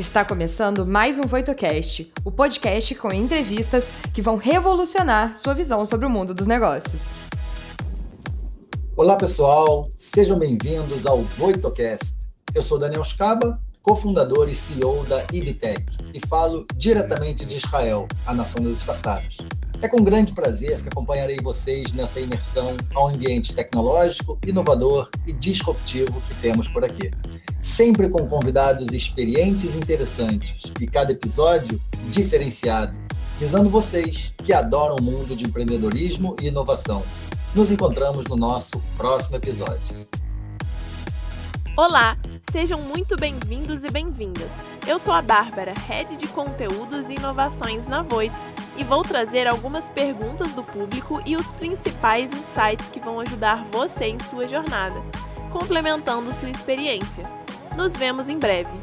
Está começando mais um VoitoCast, o podcast com entrevistas que vão revolucionar sua visão sobre o mundo dos negócios. Olá, pessoal, sejam bem-vindos ao VoitoCast. Eu sou Daniel Scaba, cofundador e CEO da Ibitec, e falo diretamente de Israel, a nação das startups. É com grande prazer que acompanharei vocês nessa imersão ao ambiente tecnológico, inovador e disruptivo que temos por aqui. Sempre com convidados experientes e interessantes, e cada episódio diferenciado, visando vocês que adoram o mundo de empreendedorismo e inovação. Nos encontramos no nosso próximo episódio. Olá, sejam muito bem-vindos e bem-vindas. Eu sou a Bárbara, Head de Conteúdos e Inovações na Voito, e vou trazer algumas perguntas do público e os principais insights que vão ajudar você em sua jornada, complementando sua experiência. Nos vemos em breve.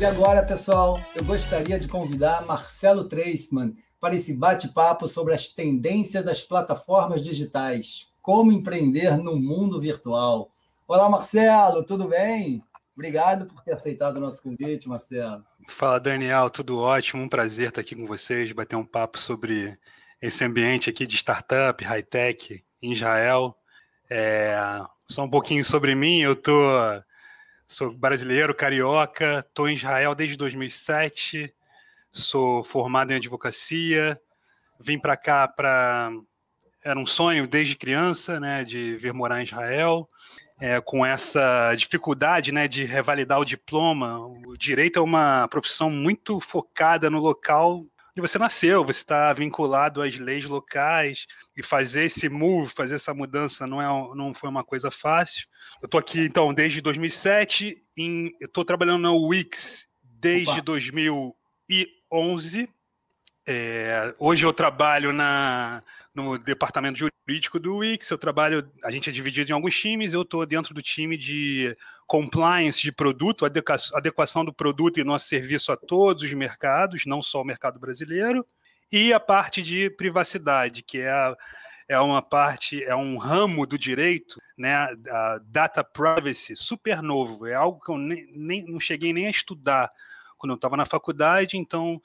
E agora, pessoal, eu gostaria de convidar Marcelo Treisman para esse bate-papo sobre as tendências das plataformas digitais, como empreender no mundo virtual. Olá, Marcelo, tudo bem? Obrigado por ter aceitado o nosso convite, Marcelo. Fala, Daniel, tudo ótimo. Um prazer estar aqui com vocês, bater um papo sobre esse ambiente aqui de startup, high-tech em Israel. É, só um pouquinho sobre mim, eu tô, sou brasileiro, carioca, estou em Israel desde 2007, sou formado em advocacia, vim para cá para... Era um sonho desde criança, né, de vir morar em Israel é, com essa dificuldade né, de revalidar o diploma. O direito é uma profissão muito focada no local onde você nasceu, você está vinculado às leis locais e fazer esse move, fazer essa mudança não, é, não foi uma coisa fácil. Eu estou aqui, então, desde 2007, em, eu estou trabalhando na Wix desde Opa. 2011. É, hoje eu trabalho na no departamento jurídico do Wix, eu trabalho, a gente é dividido em alguns times, eu estou dentro do time de compliance de produto, adequação do produto e nosso serviço a todos os mercados, não só o mercado brasileiro, e a parte de privacidade, que é, a, é uma parte, é um ramo do direito, né, a data privacy, super novo, é algo que eu nem, nem não cheguei nem a estudar quando eu estava na faculdade, então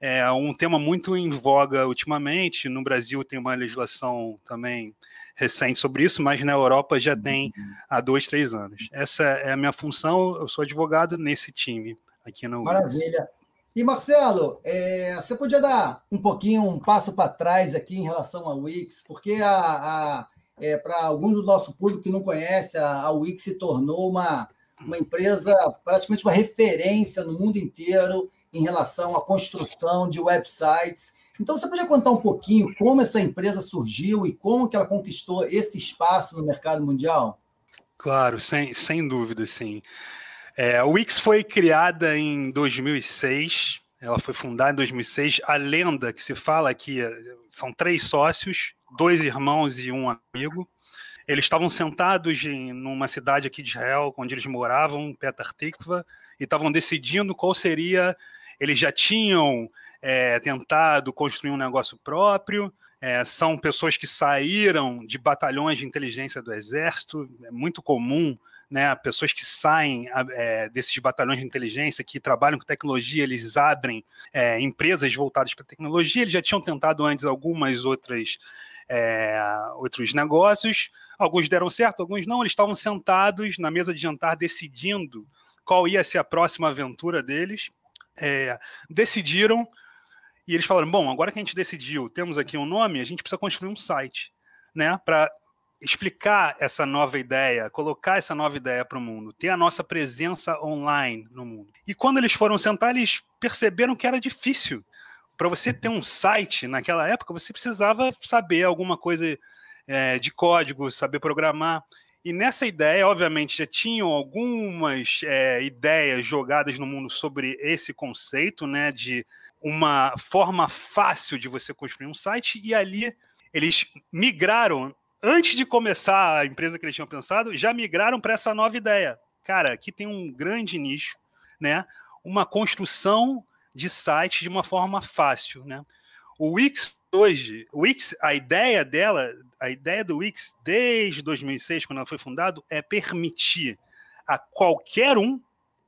é um tema muito em voga ultimamente. No Brasil tem uma legislação também recente sobre isso, mas na Europa já tem uhum. há dois, três anos. Essa é a minha função, eu sou advogado nesse time aqui no. Maravilha. E Marcelo, é, você podia dar um pouquinho, um passo para trás aqui em relação à Wix, porque a, a é, para alguns do nosso público que não conhece, a, a Wix se tornou uma, uma empresa praticamente uma referência no mundo inteiro em relação à construção de websites. Então, você podia contar um pouquinho como essa empresa surgiu e como que ela conquistou esse espaço no mercado mundial? Claro, sem, sem dúvida, sim. É, a Wix foi criada em 2006, ela foi fundada em 2006. A lenda que se fala aqui são três sócios, dois irmãos e um amigo. Eles estavam sentados em numa cidade aqui de Israel, onde eles moravam, Petar Tikva, e estavam decidindo qual seria eles já tinham é, tentado construir um negócio próprio. É, são pessoas que saíram de batalhões de inteligência do exército, é muito comum, né? Pessoas que saem é, desses batalhões de inteligência, que trabalham com tecnologia, eles abrem é, empresas voltadas para tecnologia. Eles já tinham tentado antes algumas outras é, outros negócios. Alguns deram certo, alguns não. Eles estavam sentados na mesa de jantar decidindo qual ia ser a próxima aventura deles é, decidiram e eles falaram: bom, agora que a gente decidiu, temos aqui um nome, a gente precisa construir um site, né, para explicar essa nova ideia, colocar essa nova ideia para o mundo, ter a nossa presença online no mundo. E quando eles foram sentar, eles perceberam que era difícil. Para você ter um site naquela época, você precisava saber alguma coisa é, de código, saber programar. E nessa ideia, obviamente, já tinham algumas é, ideias jogadas no mundo sobre esse conceito, né, de uma forma fácil de você construir um site, e ali eles migraram, antes de começar a empresa que eles tinham pensado, já migraram para essa nova ideia. Cara, aqui tem um grande nicho, né, uma construção de site de uma forma fácil, né. O Wix hoje, o Wix, a ideia dela, a ideia do Wix desde 2006, quando ela foi fundado, é permitir a qualquer um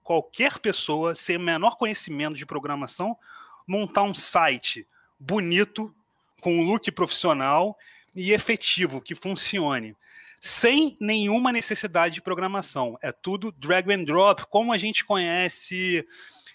qualquer pessoa sem o menor conhecimento de programação montar um site bonito, com um look profissional e efetivo, que funcione. Sem nenhuma necessidade de programação. É tudo drag and drop, como a gente conhece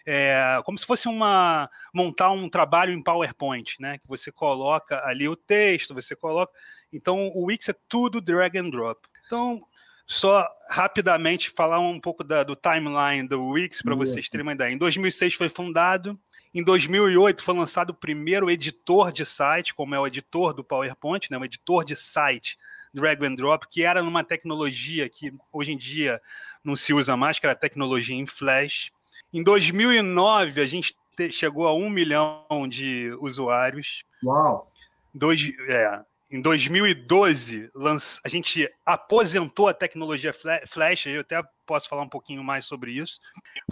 é, como se fosse uma montar um trabalho em PowerPoint, né? Que você coloca ali o texto, você coloca. Então o Wix é tudo drag and drop. Então só rapidamente falar um pouco da, do timeline do Wix para vocês terem uma ideia. Em 2006 foi fundado. Em 2008 foi lançado o primeiro editor de site, como é o editor do PowerPoint, né, o editor de site drag and drop, que era numa tecnologia que hoje em dia não se usa mais, que era a tecnologia em Flash. Em 2009, a gente chegou a um milhão de usuários. Uau! Dois, é, em 2012, a gente aposentou a tecnologia Flash, eu até posso falar um pouquinho mais sobre isso.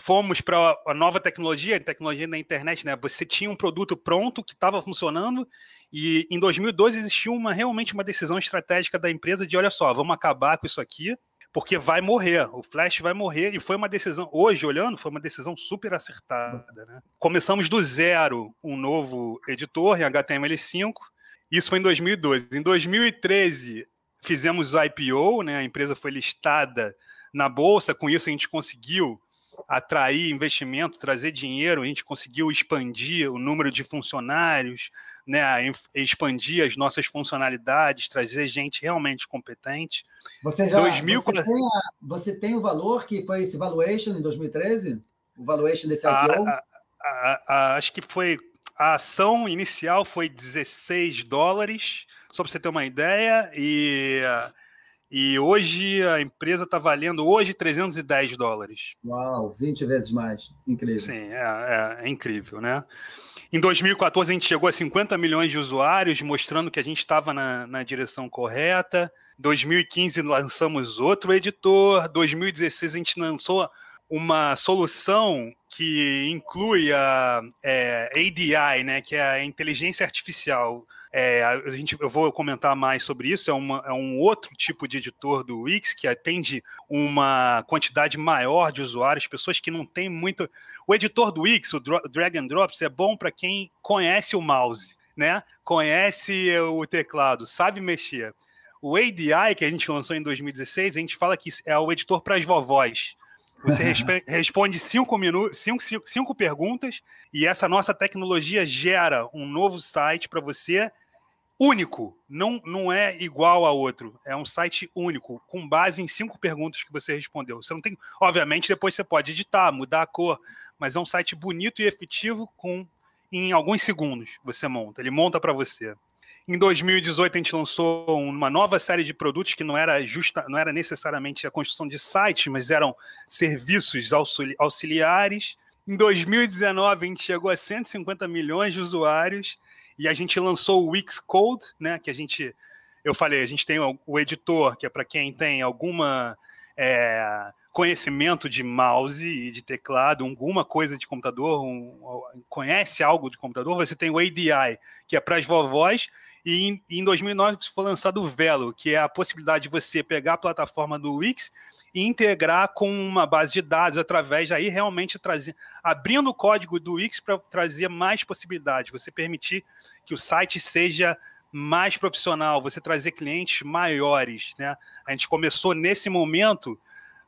Fomos para a nova tecnologia, a tecnologia da internet, né? Você tinha um produto pronto que estava funcionando e em 2012 existiu uma realmente uma decisão estratégica da empresa de, olha só, vamos acabar com isso aqui, porque vai morrer, o Flash vai morrer, e foi uma decisão, hoje olhando, foi uma decisão super acertada. Né? Começamos do zero um novo editor em HTML5, isso foi em 2012. Em 2013, fizemos o IPO, né? a empresa foi listada na bolsa, com isso a gente conseguiu atrair investimento, trazer dinheiro, a gente conseguiu expandir o número de funcionários, né, expandir as nossas funcionalidades, trazer gente realmente competente. Você já 2000... você, tem a, você tem o valor que foi esse valuation em 2013? O valuation desse IPO? A, a, a, acho que foi a ação inicial foi 16 dólares, só para você ter uma ideia, e e hoje a empresa está valendo hoje 310 dólares. Uau, 20 vezes mais. Incrível. Sim, é, é, é incrível, né? Em 2014 a gente chegou a 50 milhões de usuários, mostrando que a gente estava na, na direção correta. 2015 lançamos outro editor. 2016 a gente lançou uma solução que inclui a é, ADI, né, que é a inteligência artificial. É, a gente, eu vou comentar mais sobre isso. É, uma, é um outro tipo de editor do Wix que atende uma quantidade maior de usuários, pessoas que não têm muito. O editor do Wix, o Drag and Drops, é bom para quem conhece o mouse, né? Conhece o teclado, sabe mexer. O ADI, que a gente lançou em 2016, a gente fala que é o editor para as vovós. Você responde cinco, minutos, cinco, cinco, cinco perguntas e essa nossa tecnologia gera um novo site para você único, não, não é igual a outro. É um site único, com base em cinco perguntas que você respondeu. Você não tem. Obviamente, depois você pode editar, mudar a cor, mas é um site bonito e efetivo com em alguns segundos você monta. Ele monta para você. Em 2018 a gente lançou uma nova série de produtos que não era justa, não era necessariamente a construção de sites, mas eram serviços auxiliares. Em 2019 a gente chegou a 150 milhões de usuários e a gente lançou o Wix Code, né, que a gente eu falei, a gente tem o editor, que é para quem tem alguma é, conhecimento de mouse e de teclado, alguma coisa de computador, um, conhece algo de computador, você tem o ADI, que é para as vovós, e em, em 2009 foi lançado o Velo, que é a possibilidade de você pegar a plataforma do Wix e integrar com uma base de dados através aí realmente trazer, abrindo o código do Wix para trazer mais possibilidades, você permitir que o site seja mais profissional, você trazer clientes maiores, né? A gente começou nesse momento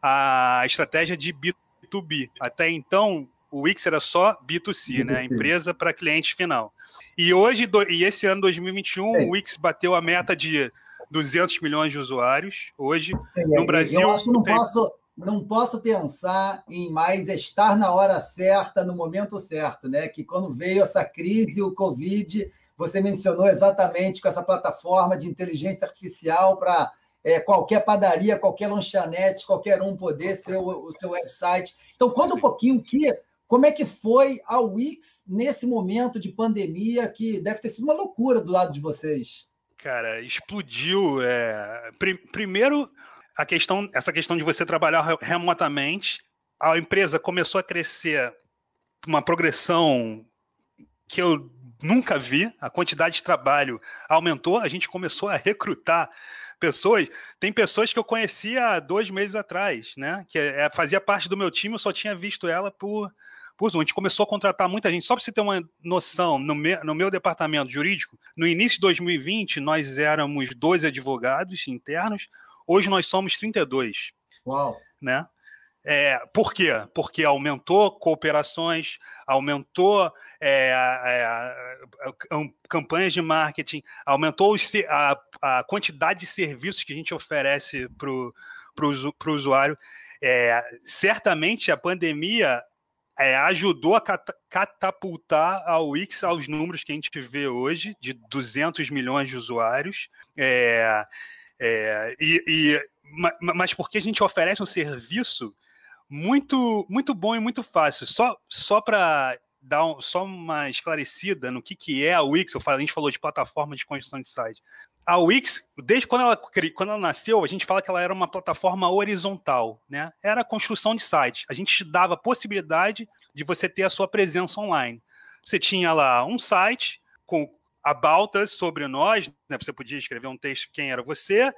a estratégia de B2B. Até então, o Wix era só B2C, B2C. né? Empresa para cliente final. E hoje, do, e esse ano 2021, é. o Wix bateu a meta de 200 milhões de usuários. Hoje, é, no Brasil. Eu acho que não tem... posso, não posso pensar em mais estar na hora certa, no momento certo, né? Que quando veio essa crise, o Covid, você mencionou exatamente com essa plataforma de inteligência artificial para é, qualquer padaria, qualquer lanchonete, qualquer um poder ser o, o seu website. Então, conta um pouquinho que como é que foi a Wix nesse momento de pandemia que deve ter sido uma loucura do lado de vocês? Cara, explodiu. É... Primeiro, a questão, essa questão de você trabalhar remotamente, a empresa começou a crescer uma progressão que eu nunca vi. A quantidade de trabalho aumentou. A gente começou a recrutar pessoas, tem pessoas que eu conhecia há dois meses atrás, né? Que é, fazia parte do meu time, eu só tinha visto ela por, por Zoom. A gente começou a contratar muita gente. Só para você ter uma noção, no, me, no meu departamento jurídico, no início de 2020, nós éramos 12 advogados internos, hoje nós somos 32. Uau! Né? É, por quê? Porque aumentou cooperações, aumentou é, é, campanhas de marketing, aumentou a, a, quantidade de serviços que a gente oferece para o usuário. É, certamente a pandemia é, ajudou a catapultar a Wix aos números que a gente vê hoje, de 200 milhões de usuários. É, e, e, mas porque a gente oferece um serviço muito muito bom e muito fácil. Só, só para dar um, só uma esclarecida no que, que é a Wix, eu a gente falou de plataforma de construção de site. A Wix, desde quando ela, quando ela nasceu, a gente fala que ela era uma plataforma horizontal, né? Era a construção de site. A gente te dava a possibilidade de você ter a sua presença online. Você tinha lá um site com abautas sobre nós, né? Você podia escrever um texto quem era você,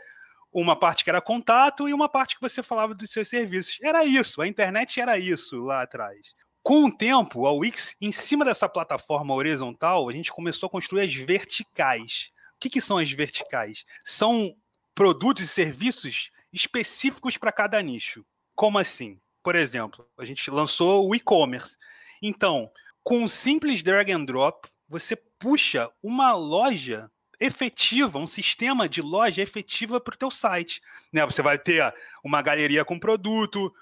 uma parte que era contato e uma parte que você falava dos seus serviços. Era isso, a internet era isso lá atrás. Com o tempo, a Wix, em cima dessa plataforma horizontal, a gente começou a construir as verticais. O que, que são as verticais? São produtos e serviços específicos para cada nicho. Como assim? Por exemplo, a gente lançou o e-commerce. Então, com um simples drag and drop, você puxa uma loja efetiva, um sistema de loja efetiva para o teu site. Né? Você vai ter uma galeria com produto,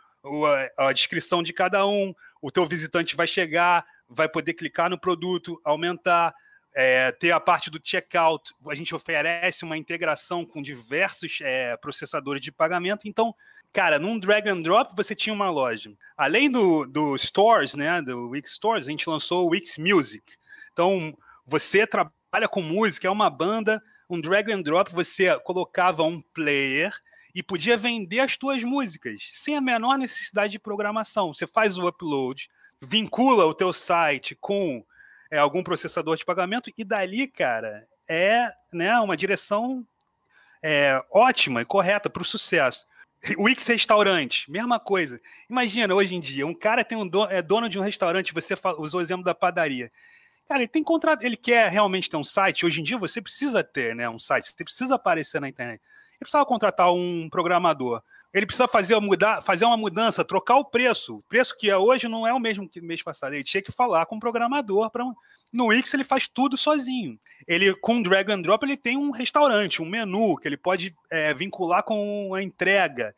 a descrição de cada um, o teu visitante vai chegar, vai poder clicar no produto, aumentar, é, ter a parte do checkout. A gente oferece uma integração com diversos é, processadores de pagamento. Então, cara, num drag and drop você tinha uma loja. Além do, do stores, né, do Wix Stores, a gente lançou o Wix Music. Então, você trabalha trabalha com música, é uma banda, um drag and drop, você colocava um player e podia vender as tuas músicas sem a menor necessidade de programação. Você faz o upload, vincula o teu site com é, algum processador de pagamento e dali, cara, é né, uma direção é, ótima e correta para o sucesso. Wix Restaurante, mesma coisa. Imagina hoje em dia, um cara tem um é dono de um restaurante, você usou o exemplo da padaria. Cara, ele tem contrato, ele quer realmente ter um site. Hoje em dia você precisa ter, né, um site, você precisa aparecer na internet. Ele precisava contratar um programador. Ele precisa fazer, mudar, fazer uma mudança, trocar o preço. O preço que é hoje não é o mesmo que mês passado. Ele tinha que falar com o programador. Pra... No Wix ele faz tudo sozinho. Ele, com drag and drop, ele tem um restaurante, um menu que ele pode é, vincular com a entrega.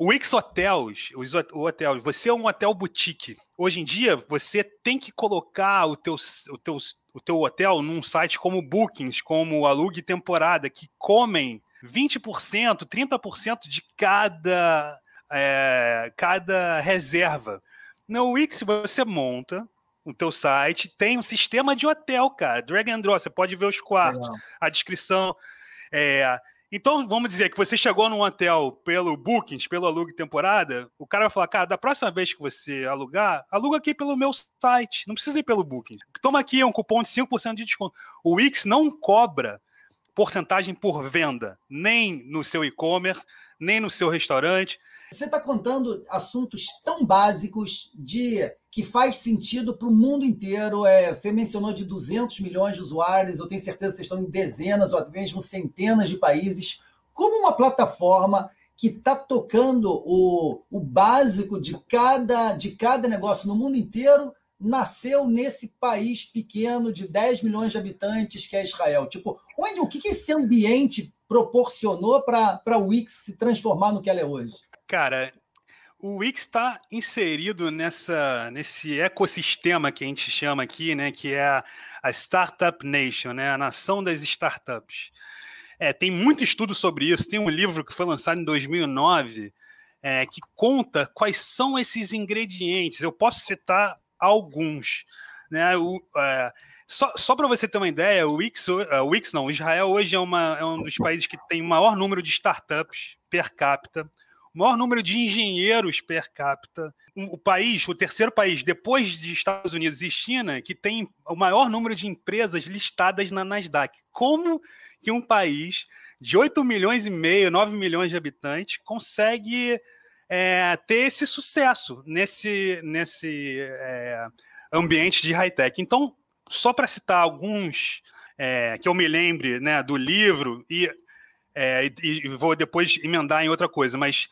O Wix Hotels, o hotel, você é um hotel boutique. Hoje em dia, você tem que colocar o teu, o teu, o teu hotel num site como Bookings, como Alugue Temporada, que comem 20%, 30% de cada, é, cada reserva. No Wix, você monta o teu site, tem um sistema de hotel, cara, drag and drop, você pode ver os quartos, Legal. a descrição. É, então, vamos dizer que você chegou num hotel pelo Bookings, pelo alugue temporada, o cara vai falar, cara, da próxima vez que você alugar, aluga aqui pelo meu site, não precisa ir pelo Booking. Toma aqui um cupom de 5% de desconto. O Wix não cobra porcentagem por venda, nem no seu e-commerce, nem no seu restaurante. Você está contando assuntos tão básicos de que faz sentido para o mundo inteiro. É, você mencionou de 200 milhões de usuários, eu tenho certeza que vocês estão em dezenas ou mesmo centenas de países. Como uma plataforma que está tocando o, o básico de cada, de cada negócio no mundo inteiro nasceu nesse país pequeno de 10 milhões de habitantes que é Israel. Tipo, onde, o que, que esse ambiente proporcionou para a Wix se transformar no que ela é hoje? Cara, o Wix está inserido nessa, nesse ecossistema que a gente chama aqui, né, que é a, a Startup Nation, né, a nação das startups. É, tem muito estudo sobre isso. Tem um livro que foi lançado em 2009 é, que conta quais são esses ingredientes. Eu posso citar alguns. Né? O, é, só só para você ter uma ideia, o Wix, o Wix não, Israel hoje é, uma, é um dos países que tem o maior número de startups per capita. o maior número de engenheiros per capita. O país, o terceiro país, depois de Estados Unidos e China, que tem o maior número de empresas listadas na Nasdaq. Como que um país de 8 milhões e meio, 9 milhões de habitantes consegue é, ter esse sucesso nesse, nesse é, ambiente de high-tech? Então, só para citar alguns é, que eu me lembre né, do livro, e é, e, e, vou depois emendar em outra coisa, mas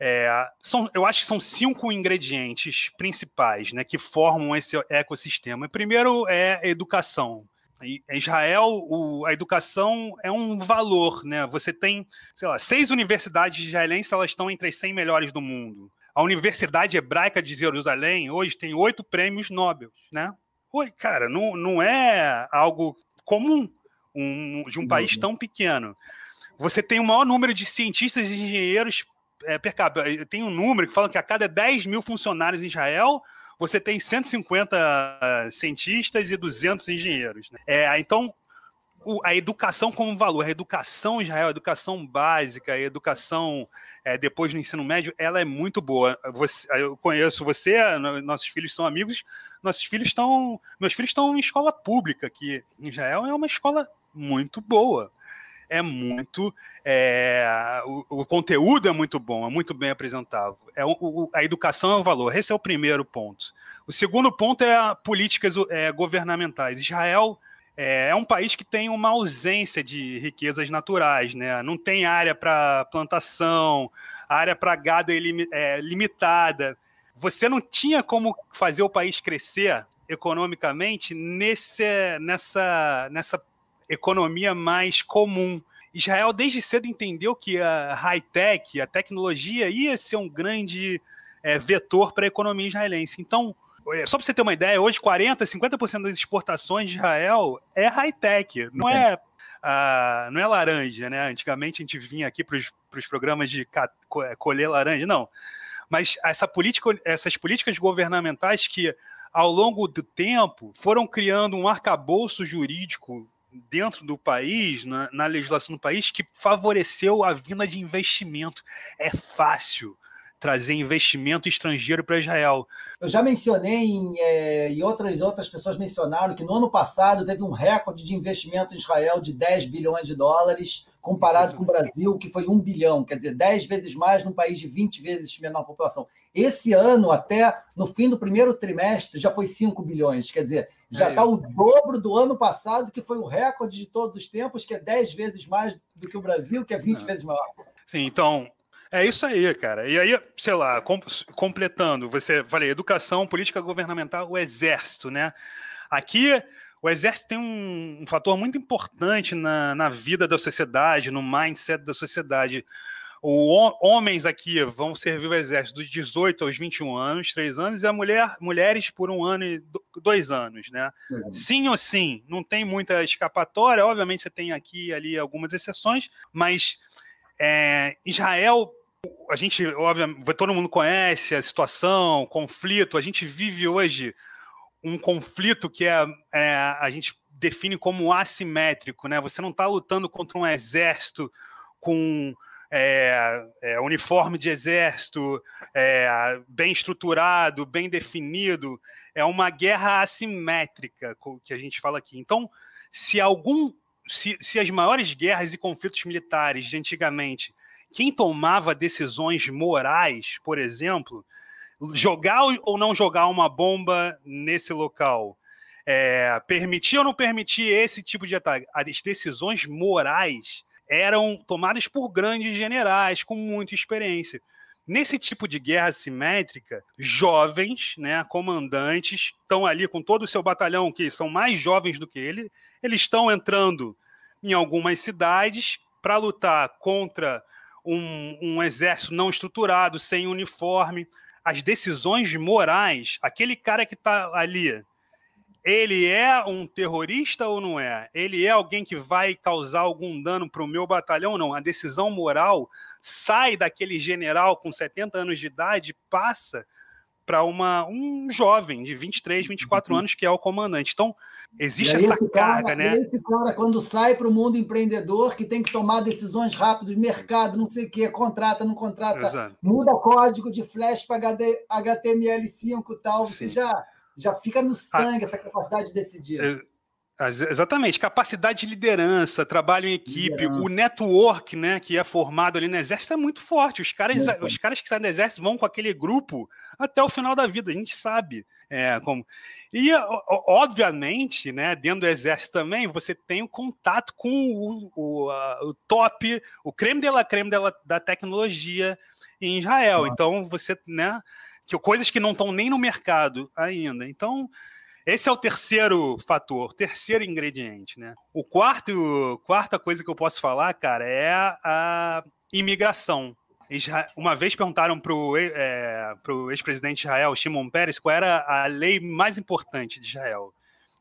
é, são, eu acho que são cinco ingredientes principais né, que formam esse ecossistema. O primeiro é educação. Em Israel, o, a educação é um valor. Né? Você tem, sei lá, seis universidades israelenses, elas estão entre as 100 melhores do mundo. A Universidade Hebraica de Jerusalém hoje tem oito prêmios Nobel. Né? Oi, cara, não, não é algo comum um, de um país tão pequeno. Você tem o maior número de cientistas e engenheiros é, per capita. Tem um número que fala que a cada 10 mil funcionários em Israel, você tem 150 cientistas e 200 engenheiros. Né? É, então, o, a educação como valor, a educação em Israel, a educação básica, a educação é, depois do ensino médio, ela é muito boa. Você, eu conheço você, nossos filhos são amigos, nossos filhos estão, meus filhos estão em escola pública aqui em Israel, é uma escola muito boa é muito. É, o, o, conteúdo é muito bom, é muito bem apresentado. É, o, a educação é o valor. Esse é o primeiro ponto. O segundo ponto é políticas é, governamentais. Israel é, é um país que tem uma ausência de riquezas naturais, né? Não tem área para plantação, área para gado é, limitada. Você não tinha como fazer o país crescer economicamente nesse, nessa, nessa economia mais comum. Israel desde cedo entendeu que a high-tech, a tecnologia, ia ser um grande é, vetor para a economia israelense. Então, é, só para você ter uma ideia, hoje 40%, 50% das exportações de Israel é high-tech, não é, não é laranja, né? Antigamente a gente vinha aqui para os programas de é, colher laranja, não. Mas essa política, essas políticas governamentais que, ao longo do tempo, foram criando um arcabouço jurídico dentro do país, na, na, legislação do país, que favoreceu a vinda de investimento. É fácil trazer investimento estrangeiro para Israel. Eu já mencionei, em, é, e outras, outras pessoas mencionaram, que no ano passado teve um recorde de investimento em Israel de 10 bilhões de dólares, comparado com o Brasil, que foi 1 bilhão, quer dizer, 10 vezes mais num país de 20 vezes menor população. Esse ano, até no fim do primeiro trimestre, já foi 5 bilhões, quer dizer, já está é, o dobro do ano passado, que foi o recorde de todos os tempos, que é 10 vezes mais do que o Brasil, que é 20 Não. vezes maior. Sim, então, é isso aí, cara. E aí, sei lá, com, completando, você falei, educação, política governamental, o exército, né? Aqui, o exército tem um, um fator muito importante na, na vida da sociedade, no mindset da sociedade. O, homens aqui vão servir o exército dos 18 aos 21 anos, 3 anos, e a mulher, mulheres por um ano e dois anos, né? Uhum. Sim ou sim, não tem muita escapatória, obviamente você tem aqui e ali algumas exceções, mas é, Israel a gente, obviamente, todo mundo conhece a situação, o conflito. A gente vive hoje um conflito que é, é a gente define como assimétrico, né? Você não está lutando contra um exército com é, é, uniforme de exército é, bem estruturado, bem definido. É uma guerra assimétrica que a gente fala aqui. Então, se algum, se, se as maiores guerras e conflitos militares de antigamente quem tomava decisões morais, por exemplo, jogar ou não jogar uma bomba nesse local, é, permitir ou não permitir esse tipo de ataque, as decisões morais eram tomadas por grandes generais com muita experiência. Nesse tipo de guerra simétrica, jovens, né, comandantes, estão ali com todo o seu batalhão, que são mais jovens do que ele, eles estão entrando em algumas cidades para lutar contra um, um exército não estruturado, sem uniforme. As decisões morais, aquele cara que está ali, ele é um terrorista ou não é? Ele é alguém que vai causar algum dano para o meu batalhão ou não? A decisão moral sai daquele general com 70 anos de idade, passa para um jovem de 23, 24 uhum. anos que é o comandante. Então, existe essa carga, cara, né? Esse cara, quando sai para o mundo empreendedor, que tem que tomar decisões rápidas, mercado, não sei o quê, contrata, não contrata, Exato. muda código de flash para HTML5 e tal, Sim. você já, já fica no sangue ah, essa capacidade de decidir. Exatamente, capacidade de liderança, trabalho em equipe, liderança. o network, né, que é formado ali no exército é muito forte. Os caras, muito os caras que saem do exército vão com aquele grupo até o final da vida, a gente sabe é, como. E obviamente, né, dentro do exército também, você tem o um contato com o, o, a, o, top, o creme de la creme dela, da tecnologia em Israel. Então você, né, que coisas que não estão nem no mercado ainda. Então esse é o terceiro fator, terceiro ingrediente, né? O quarto, quarta coisa que eu posso falar, cara, é a imigração. Uma vez perguntaram para o é, ex-presidente de Israel, Shimon Peres, qual era a lei mais importante de Israel.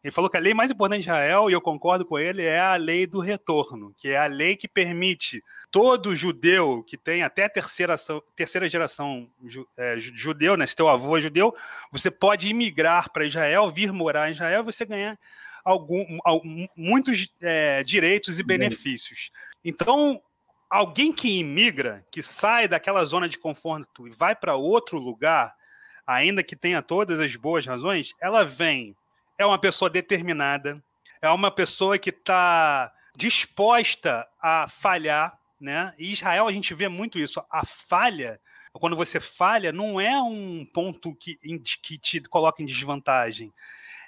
Ele falou que a lei mais importante de Israel, e eu concordo com ele, é a lei do retorno, que é a lei que permite todo judeu que tem até a terceira, terceira geração é, judeu, né, se teu avô é judeu, você pode imigrar para Israel, vir morar em Israel, você ganhar algum, algum muitos é, direitos e benefícios. Então, alguém que imigra, que sai daquela zona de conforto e vai para outro lugar, ainda que tenha todas as boas razões, ela vem é uma pessoa determinada, é uma pessoa que está disposta a falhar, né? E Israel a gente vê muito isso. A falha, quando você falha, não é um ponto que, que te coloca em desvantagem.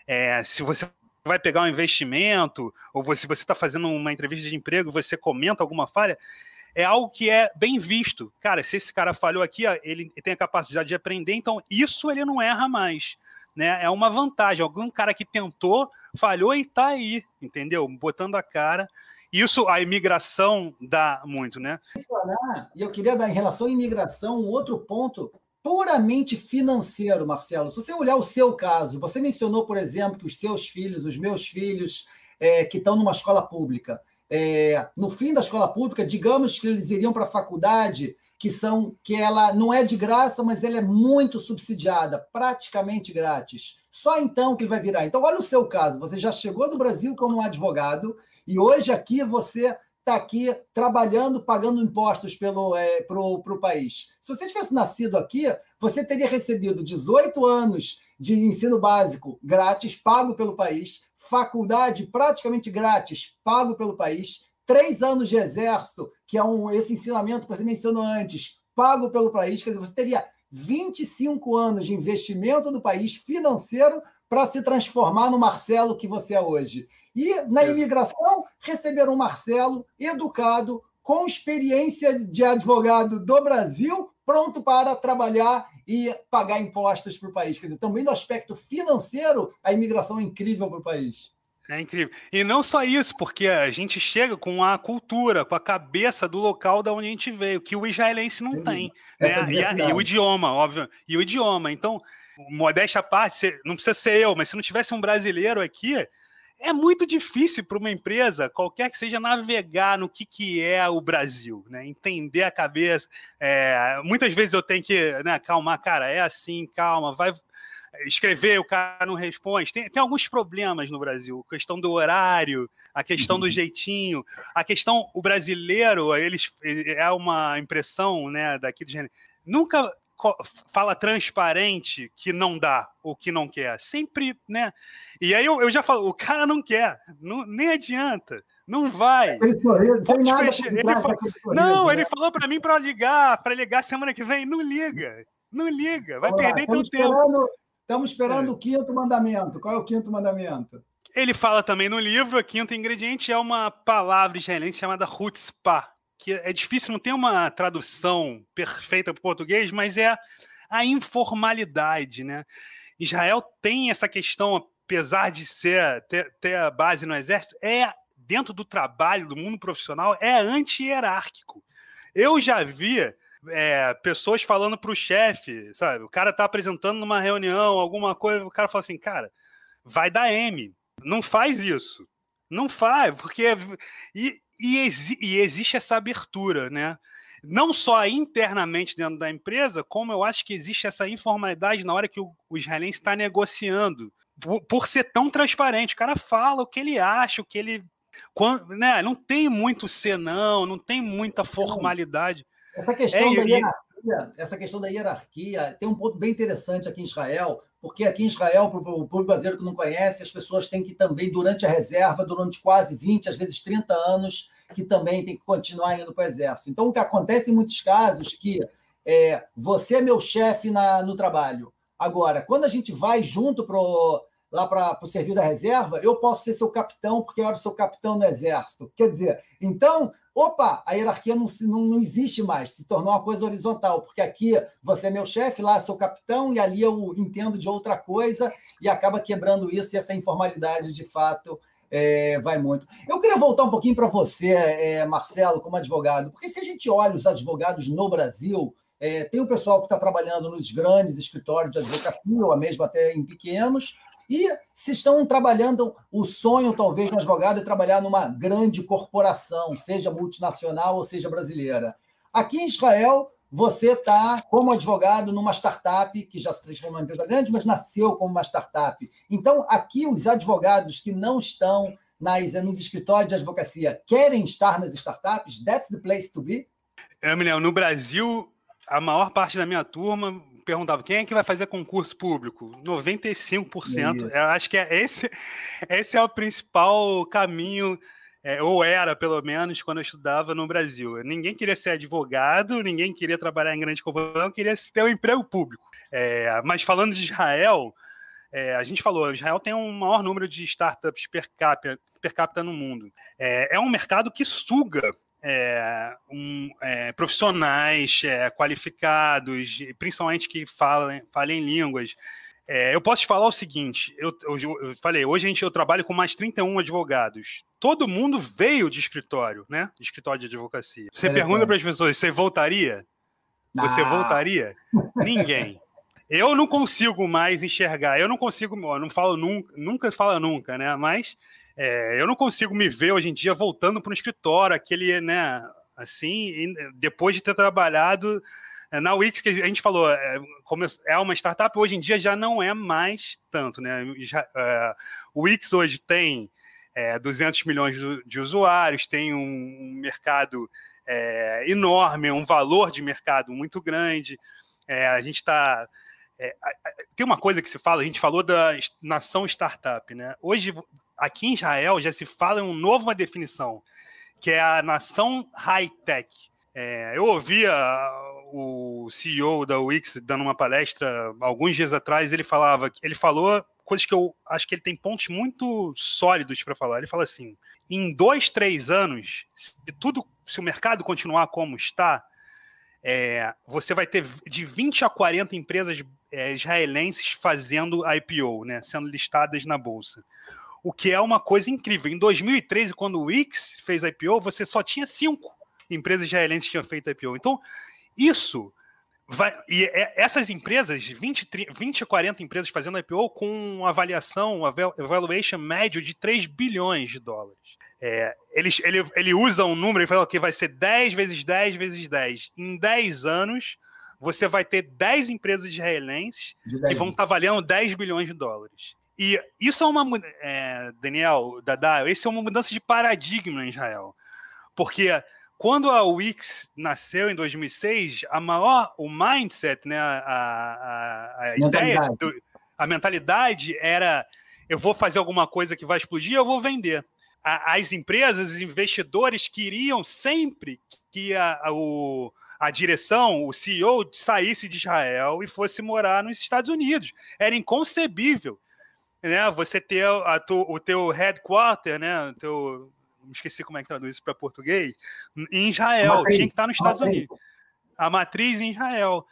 É, se você vai pegar um investimento, ou se você está fazendo uma entrevista de emprego, você comenta alguma falha, é algo que é bem visto. Cara, se esse cara falhou aqui, ele tem a capacidade de aprender, então isso ele não erra mais né? É uma vantagem. Algum cara que tentou, falhou e tá aí, entendeu? Botando a cara. Isso a imigração dá muito, né? E eu queria dar em relação à imigração um outro ponto puramente financeiro, Marcelo. Se você olhar o seu caso, você mencionou, por exemplo, que os seus filhos, os meus filhos, é, que estão numa escola pública, é, no fim da escola pública, digamos que eles iriam para a faculdade, que são que ela não é de graça, mas ela é muito subsidiada, praticamente grátis. Só então que ele vai virar. Então, olha o seu caso. Você já chegou no Brasil como um advogado e hoje aqui você está aqui trabalhando, pagando impostos pelo é, pro, pro país. Se você tivesse nascido aqui, você teria recebido 18 anos de ensino básico grátis, pago pelo país, faculdade praticamente grátis, pago pelo país, três anos de exército, que é um, esse ensinamento que você mencionou antes, pago pelo país, quer dizer, você teria 25 anos de investimento do país financeiro para se transformar no Marcelo que você é hoje. E na imigração, receber um Marcelo educado, com experiência de advogado do Brasil, pronto para trabalhar e pagar impostos para o país. Quer dizer, também no aspecto financeiro, a imigração é incrível para o país. É incrível. E não só isso, porque a gente chega com a cultura, com a cabeça do local da onde a gente veio, que o israelense não tem. Né? É e, a, e, o idioma, óbvio. E o idioma. Então, modéstia à parte, não precisa ser eu, mas se não tivesse um brasileiro aqui, é muito difícil para uma empresa, qualquer que seja, navegar no que, que é o Brasil, né? Entender a cabeça. É, muitas vezes eu tenho que, né, calmar, cara, é assim, calma, vai escrever, o cara não responde. Tem, tem alguns problemas no Brasil, a questão do horário, a questão do uhum. jeitinho, a questão, o brasileiro, eles é uma impressão, né, daqui do gênero. Nunca fala transparente que não dá ou que não quer. Sempre, né? E aí eu, eu já falo, o cara não quer, não, nem adianta. Não vai. Ele não, ele falou para mim para ligar, para ligar semana que vem. Não liga. Não liga, vai Olá, perder teu tempo. Estamos esperando é. o quinto mandamento. Qual é o quinto mandamento? Ele fala também no livro, o quinto ingrediente é uma palavra israelense chamada chutzpah, que é difícil, não tem uma tradução perfeita para o português, mas é a informalidade, né? Israel tem essa questão, apesar de ser ter, ter a base no exército, é dentro do trabalho, do mundo profissional, é anti-hierárquico. Eu já vi é, pessoas falando para o chefe, sabe? O cara tá apresentando numa reunião, alguma coisa, o cara fala assim, cara, vai dar M. Não faz isso. Não faz, porque. E, e, exi e existe essa abertura, né? não só internamente dentro da empresa, como eu acho que existe essa informalidade na hora que o, o israelense está negociando. Por, por, ser tão transparente, o cara fala o que ele acha, o que ele. Quando, né, não tem muito senão, não tem muita formalidade. Essa questão, é, da hierarquia, essa questão da hierarquia tem um ponto bem interessante aqui em Israel, porque aqui em Israel, para o público brasileiro que não conhece, as pessoas têm que também, durante a reserva, durante quase 20, às vezes 30 anos, que também tem que continuar indo para o exército. Então, o que acontece em muitos casos que é, você é meu chefe no trabalho. Agora, quando a gente vai junto pro, lá para o serviço da reserva, eu posso ser seu capitão, porque eu era seu capitão no exército. Quer dizer, então, opa, a hierarquia não, não, não existe mais, se tornou uma coisa horizontal, porque aqui você é meu chefe, lá seu capitão, e ali eu entendo de outra coisa, e acaba quebrando isso, e essa informalidade, de fato, é, vai muito. Eu queria voltar um pouquinho para você, é, Marcelo, como advogado, porque se a gente olha os advogados no Brasil, é, tem o pessoal que está trabalhando nos grandes escritórios de advocacia, ou mesmo até em pequenos, e se estão trabalhando, o sonho talvez do advogado é trabalhar numa grande corporação, seja multinacional ou seja brasileira. Aqui em Israel, você está, como advogado, numa startup que já se transformou em empresa grande, mas nasceu como uma startup. Então, aqui, os advogados que não estão nas, nos escritórios de advocacia querem estar nas startups? That's the place to be? É, no Brasil, a maior parte da minha turma perguntava quem é que vai fazer concurso público? 95%. Eu acho que é esse, esse é o principal caminho é, ou era pelo menos quando eu estudava no Brasil. Ninguém queria ser advogado, ninguém queria trabalhar em grande corporação, queria ter um emprego público. É, mas falando de Israel, é, a gente falou, Israel tem um maior número de startups per capita, per capita no mundo. É, é um mercado que suga é, um, é, profissionais é, qualificados, principalmente que falem, falem línguas. É, eu posso te falar o seguinte: eu, eu, eu, falei, hoje a gente, eu trabalho com mais 31 advogados. Todo mundo veio de escritório, né? De escritório de advocacia. Você pergunta para as pessoas: você voltaria? Você ah. voltaria? Ninguém. Eu não consigo mais enxergar. Eu não consigo, eu não falo nunca, nunca fala nunca, né? Mas é, eu não consigo me ver hoje em dia voltando para um escritório, aquele, né? Assim, depois de ter trabalhado é, na Wix, que a gente falou, é, como é uma startup, hoje em dia já não é mais tanto, né? Já, é, o Wix hoje tem é, 200 milhões de usuários, tem um mercado é, enorme, um valor de mercado muito grande. É, a gente está. É, tem uma coisa que se fala, a gente falou da nação startup, né? Hoje, aqui em Israel, já se fala em uma nova definição, que é a nação high-tech. É, eu ouvia o CEO da Wix dando uma palestra alguns dias atrás, ele falava, ele falou coisas que eu acho que ele tem pontos muito sólidos para falar. Ele fala assim: em dois, três anos, se tudo, se o mercado continuar como está, é, você vai ter de 20 a 40 empresas é, israelenses fazendo IPO, né, sendo listadas na bolsa. O que é uma coisa incrível. Em 2013, quando o Wix fez IPO, você só tinha cinco empresas israelenses tinham feito IPO. Então, isso vai. E é, essas empresas, 20, 30, 20 a 40 empresas fazendo IPO, com uma avaliação, uma valuation médio de 3 bilhões de dólares. É, ele, ele, ele usa um número e fala que vai ser 10 vezes 10 vezes 10. Em 10 anos, você vai ter 10 empresas israelenses que vão estar tá valendo 10 bilhões de dólares. E isso é uma. É, Daniel, Dada, isso é uma mudança de paradigma em Israel. Porque quando a Wix nasceu em 2006, a maior, o mindset, né, a, a, a ideia, do, a mentalidade era eu vou fazer alguma coisa que vai explodir, eu vou vender. A, as empresas, os investidores queriam sempre que a, a, o, a direção, o CEO, saísse de Israel e fosse morar nos Estados Unidos. Era inconcebível né, você ter a, tu, o teu headquarter, né, o teu esqueci como é que traduz isso para português, em Israel, tinha que estar nos Estados Unidos. A matriz em Israel.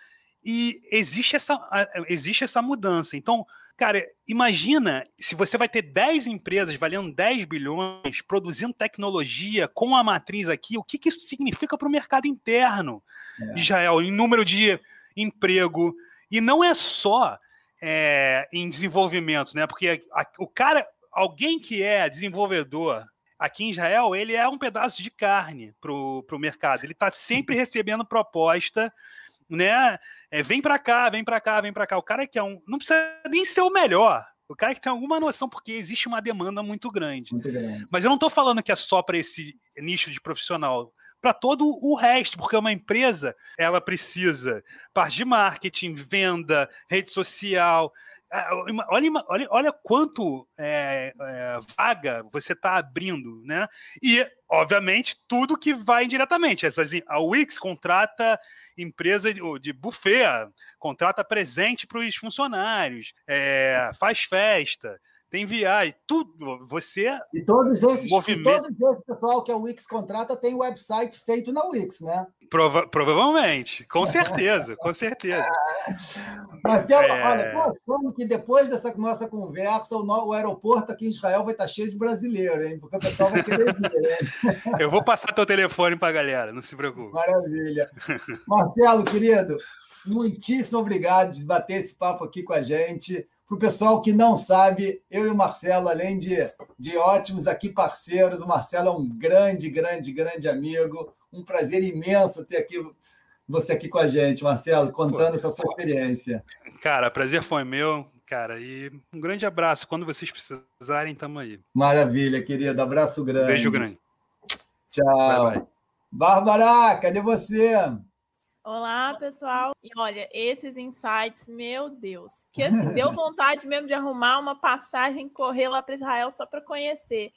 E existe essa, existe essa mudança. Então, cara, imagina se você vai ter 10 empresas valendo 10 bilhões, produzindo tecnologia com a matriz aqui, o que, que isso significa para o mercado interno é. de Israel, em número de emprego. E não é só é, em desenvolvimento, né? Porque a, o cara, alguém que é desenvolvedor aqui em Israel, ele é um pedaço de carne para o mercado. Ele está sempre recebendo proposta, né? É, vem para cá, vem para cá, vem para cá. O cara que é um. Não precisa nem ser o melhor. O cara que tem alguma noção, porque existe uma demanda muito grande. Muito grande. Mas eu não estou falando que é só para esse nicho de profissional para todo o resto, porque uma empresa ela precisa parte de marketing, venda, rede social, ah, olha, olha, olha quanto é, é, vaga você está abrindo, né? E, obviamente, tudo que vai indiretamente. Essas, a Wix contrata empresa de, de buffet, contrata presente para os funcionários, é, faz festa, tem viagem, tudo. Você. E todos esses, movimento... e todos esses pessoal que a Wix contrata tem website feito na Wix, né? Prova provavelmente, com certeza, com certeza. Marcelo, é... olha, como que depois dessa nossa conversa, o, no, o, aeroporto aqui em Israel vai estar cheio de brasileiro, hein? Porque o pessoal vai querer vir, hein? Eu vou passar teu telefone para a galera, não se preocupe. Maravilha. Marcelo, querido, muitíssimo obrigado de bater esse papo aqui com a gente. Para o pessoal que não sabe, eu e o Marcelo, além de, de ótimos aqui parceiros, o Marcelo é um grande, grande, grande amigo. Um prazer imenso ter aqui você aqui com a gente, Marcelo, contando Pô, essa sua experiência. Cara, prazer foi meu, cara. E um grande abraço. Quando vocês precisarem, estamos aí. Maravilha, querido. Abraço grande. Beijo grande. Tchau. Bye, bye. Bárbara, cadê você? Olá, pessoal. E olha, esses insights, meu Deus, que assim, deu vontade mesmo de arrumar uma passagem, correr lá para Israel só para conhecer.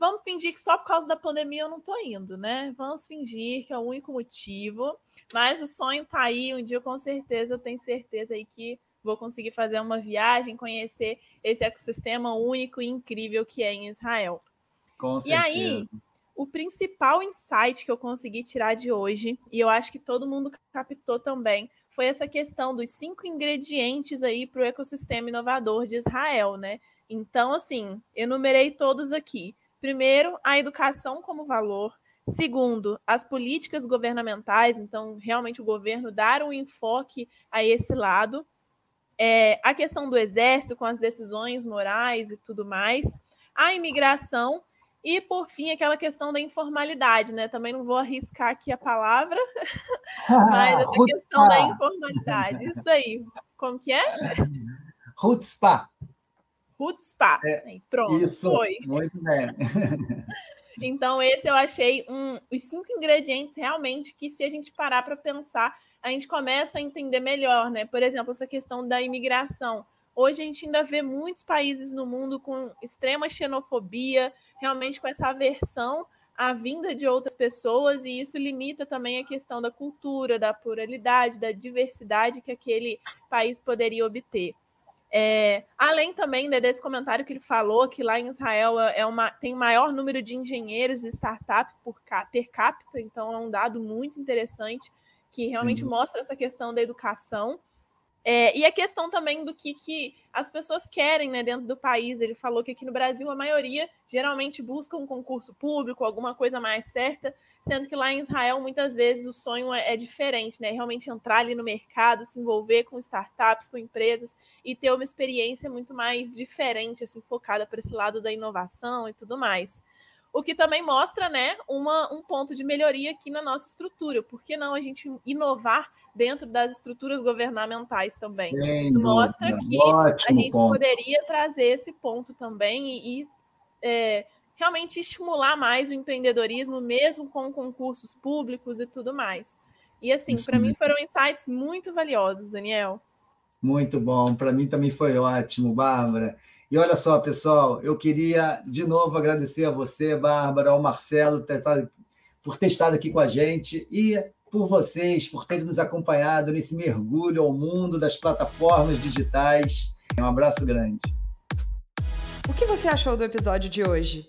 Vamos fingir que só por causa da pandemia eu não estou indo, né? Vamos fingir que é o único motivo. Mas o sonho está aí. Um dia, com certeza, eu tenho certeza aí que vou conseguir fazer uma viagem, conhecer esse ecossistema único e incrível que é em Israel. Com certeza. E aí, o principal insight que eu consegui tirar de hoje, e eu acho que todo mundo captou também, foi essa questão dos cinco ingredientes aí para o ecossistema inovador de Israel, né? Então, assim, enumerei todos aqui. Primeiro, a educação como valor. Segundo, as políticas governamentais, então, realmente o governo dar um enfoque a esse lado. É, a questão do exército com as decisões morais e tudo mais. A imigração, e, por fim, aquela questão da informalidade, né? Também não vou arriscar aqui a palavra, mas essa questão da informalidade. Isso aí. Como que é? Rutspa. Rutspa. É, pronto, isso, foi. Muito bem. Então, esse eu achei um, os cinco ingredientes realmente que, se a gente parar para pensar, a gente começa a entender melhor, né? Por exemplo, essa questão da imigração. Hoje a gente ainda vê muitos países no mundo com extrema xenofobia, realmente com essa aversão à vinda de outras pessoas, e isso limita também a questão da cultura, da pluralidade, da diversidade que aquele país poderia obter. É, além também né, desse comentário que ele falou, que lá em Israel é uma, tem maior número de engenheiros e startups por per capita, então é um dado muito interessante que realmente uhum. mostra essa questão da educação. É, e a questão também do que, que as pessoas querem né, dentro do país. Ele falou que aqui no Brasil a maioria geralmente busca um concurso público, alguma coisa mais certa, sendo que lá em Israel muitas vezes o sonho é, é diferente, né? Realmente entrar ali no mercado, se envolver com startups, com empresas e ter uma experiência muito mais diferente, assim, focada para esse lado da inovação e tudo mais. O que também mostra, né, uma, um ponto de melhoria aqui na nossa estrutura. Por que não a gente inovar dentro das estruturas governamentais também? Sem Isso mostra que a gente ponto. poderia trazer esse ponto também e, e é, realmente estimular mais o empreendedorismo, mesmo com concursos públicos e tudo mais. E assim, para mim foram insights muito valiosos, Daniel. Muito bom, para mim também foi ótimo, Bárbara. E olha só, pessoal, eu queria de novo agradecer a você, Bárbara, ao Marcelo, por ter estado aqui com a gente e por vocês, por terem nos acompanhado nesse mergulho ao mundo das plataformas digitais. Um abraço grande. O que você achou do episódio de hoje?